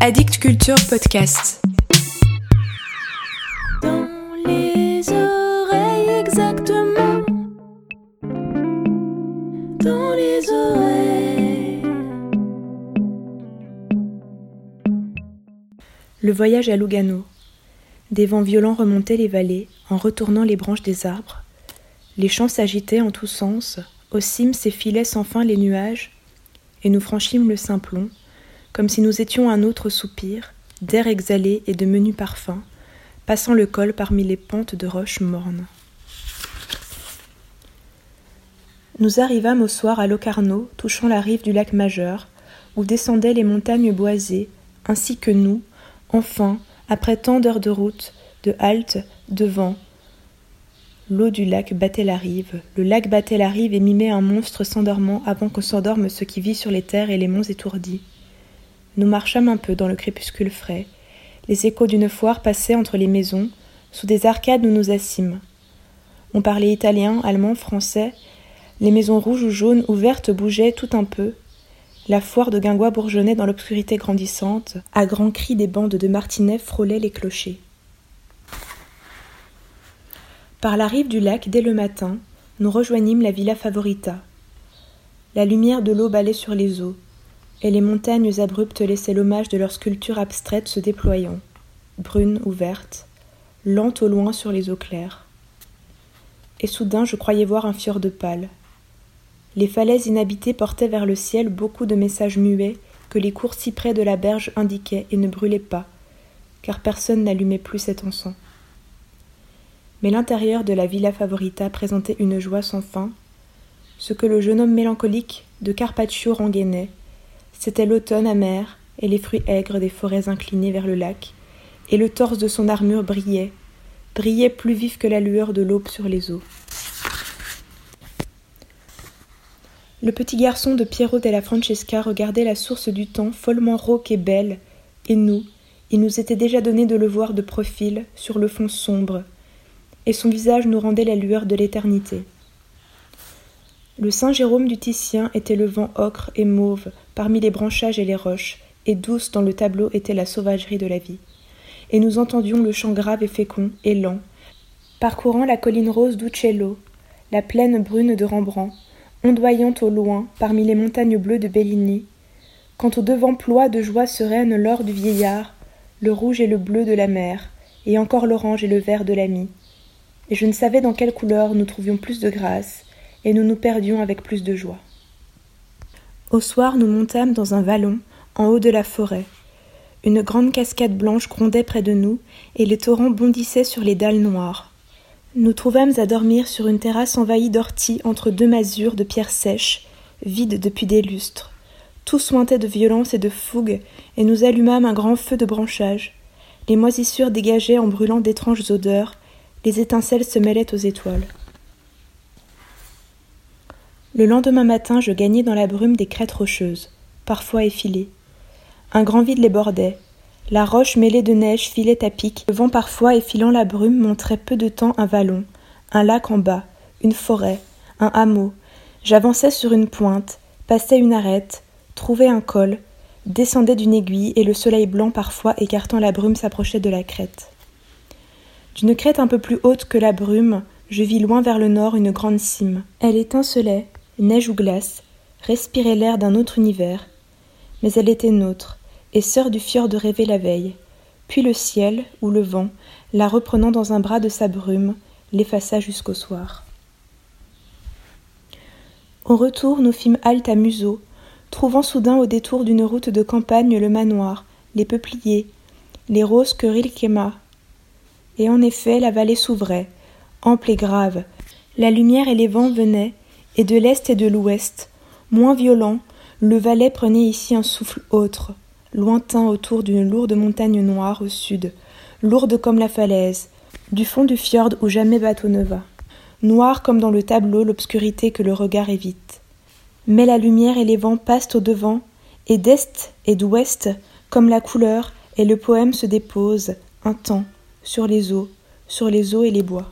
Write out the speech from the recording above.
Addict Culture Podcast. Dans les oreilles exactement. Dans les oreilles. Le voyage à Lugano. Des vents violents remontaient les vallées en retournant les branches des arbres. Les champs s'agitaient en tous sens, aux cimes s'effilaient sans fin les nuages, et nous franchîmes le Simplon, comme si nous étions un autre soupir, d'air exhalé et de menus parfums, passant le col parmi les pentes de roches mornes. Nous arrivâmes au soir à Locarno, touchant la rive du lac Majeur, où descendaient les montagnes boisées, ainsi que nous, enfin, après tant d'heures de route, de halte, de vent. L'eau du lac battait la rive, le lac battait la rive et mimait un monstre s'endormant avant qu'on s'endorme ce qui vit sur les terres et les monts étourdis. Nous marchâmes un peu dans le crépuscule frais. Les échos d'une foire passaient entre les maisons. Sous des arcades, nous nous assîmes. On parlait italien, allemand, français. Les maisons rouges ou jaunes ou vertes bougeaient tout un peu. La foire de Guingois bourgeonnait dans l'obscurité grandissante. À grands cris, des bandes de martinets frôlaient les clochers. Par la rive du lac, dès le matin, nous rejoignîmes la villa Favorita. La lumière de l'eau balait sur les eaux, et les montagnes abruptes laissaient l'hommage de leur sculpture abstraite se déployant, brunes ou vertes, lentes au loin sur les eaux claires. Et soudain je croyais voir un fjord de pâle. Les falaises inhabitées portaient vers le ciel beaucoup de messages muets que les courts cyprès de la berge indiquaient et ne brûlaient pas, car personne n'allumait plus cet encens. Mais l'intérieur de la villa favorita présentait une joie sans fin. Ce que le jeune homme mélancolique de Carpaccio rengainait, c'était l'automne amer et les fruits aigres des forêts inclinées vers le lac, et le torse de son armure brillait, brillait plus vif que la lueur de l'aube sur les eaux. Le petit garçon de Piero della Francesca regardait la source du temps follement rauque et belle, et nous, il nous était déjà donné de le voir de profil, sur le fond sombre, et son visage nous rendait la lueur de l'éternité. Le Saint Jérôme du Titien était le vent ocre et mauve parmi les branchages et les roches, et douce dans le tableau était la sauvagerie de la vie. Et nous entendions le chant grave et fécond et lent, parcourant la colline rose d'Uccello, la plaine brune de Rembrandt, ondoyant au loin parmi les montagnes bleues de Bellini, quand au devant ploie de joie sereine l'or du vieillard, le rouge et le bleu de la mer, et encore l'orange et le vert de l'ami. Et je ne savais dans quelle couleur nous trouvions plus de grâce, et nous nous perdions avec plus de joie. Au soir, nous montâmes dans un vallon, en haut de la forêt. Une grande cascade blanche grondait près de nous, et les torrents bondissaient sur les dalles noires. Nous trouvâmes à dormir sur une terrasse envahie d'orties entre deux masures de pierres sèches, vides depuis des lustres. Tout sointait de violence et de fougue, et nous allumâmes un grand feu de branchage. Les moisissures dégageaient en brûlant d'étranges odeurs, les étincelles se mêlaient aux étoiles. Le lendemain matin, je gagnai dans la brume des crêtes rocheuses, parfois effilées. Un grand vide les bordait. La roche mêlée de neige filait à pic. Le vent parfois effilant la brume montrait peu de temps un vallon, un lac en bas, une forêt, un hameau. J'avançais sur une pointe, passais une arête, trouvais un col, descendais d'une aiguille et le soleil blanc parfois écartant la brume s'approchait de la crête. D'une crête un peu plus haute que la brume, je vis loin vers le nord une grande cime. Elle étincelait, neige ou glace, respirait l'air d'un autre univers, mais elle était nôtre, et sœur du fjord de rêver la veille. Puis le ciel, ou le vent, la reprenant dans un bras de sa brume, l'effaça jusqu'au soir. Au retour, nous fîmes halte à Museau, trouvant soudain au détour d'une route de campagne le manoir, les peupliers, les roses que Rilkema. Et en effet, la vallée s'ouvrait, ample et grave. La lumière et les vents venaient, et de l'est et de l'ouest, moins violent, le Valais prenait ici un souffle autre, lointain autour d'une lourde montagne noire au sud, lourde comme la falaise, du fond du fjord où jamais bateau ne va. Noire comme dans le tableau l'obscurité que le regard évite. Mais la lumière et les vents passent au devant, et d'est et d'ouest, comme la couleur, et le poème se dépose, un temps, sur les eaux, sur les eaux et les bois.